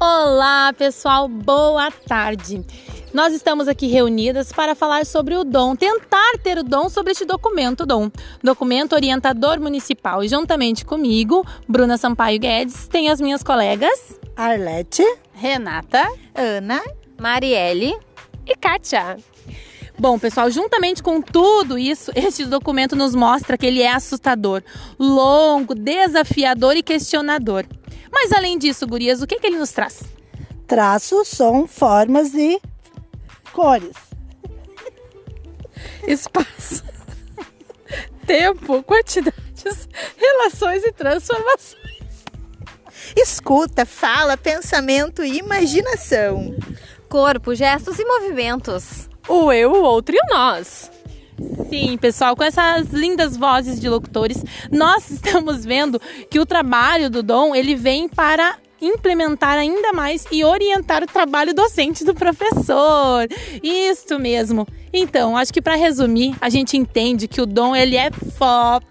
Olá, pessoal, boa tarde. Nós estamos aqui reunidas para falar sobre o dom, tentar ter o dom sobre este documento, dom, documento orientador municipal. E juntamente comigo, Bruna Sampaio Guedes, tem as minhas colegas Arlete, Renata, Ana, Marielle e Kátia. Bom, pessoal, juntamente com tudo isso, este documento nos mostra que ele é assustador, longo, desafiador e questionador. Mas além disso, gurias, o que, que ele nos traz? Traço, som, formas e cores. Espaço. Tempo, quantidades, relações e transformações. Escuta, fala, pensamento e imaginação. Corpo, gestos e movimentos. O eu, o outro e o nós. Sim, pessoal, com essas lindas vozes de locutores, nós estamos vendo que o trabalho do Dom, ele vem para implementar ainda mais e orientar o trabalho docente do professor. Isso mesmo. Então, acho que para resumir, a gente entende que o Dom ele é FOP